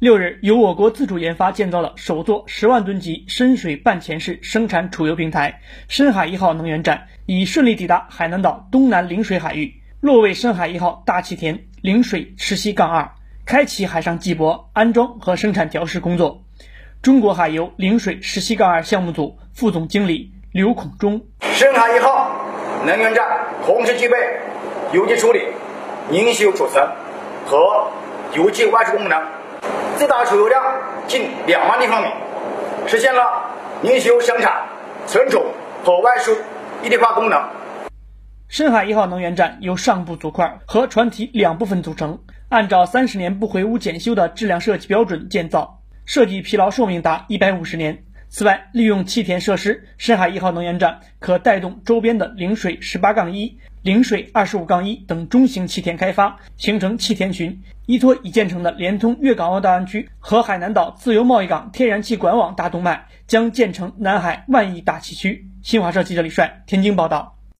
六日，由我国自主研发建造的首座十万吨级深水半潜式生产储油平台“深海一号”能源站已顺利抵达海南岛东南陵水海域，落位“深海一号”大气田陵水池溪杠二，开启海上接驳、安装和生产调试工作。中国海油陵水十七杠二项目组副总经理刘孔忠：“深海一号能源站同时具备油气处理、凝析储存和油气外输功能。”最大储油量近两万立方米，实现了凝修生产、存储和外输一体化功能。深海一号能源站由上部组块和船体两部分组成，按照三十年不回屋检修的质量设计标准建造，设计疲劳寿命达一百五十年。此外，利用气田设施，深海一号能源站可带动周边的陵水十八杠一。陵水二十五杠一等中型气田开发，形成气田群。依托已建成的连通粤港澳大湾区和海南岛自由贸易港天然气管网大动脉，将建成南海万亿大气区。新华社记者李帅天津报道。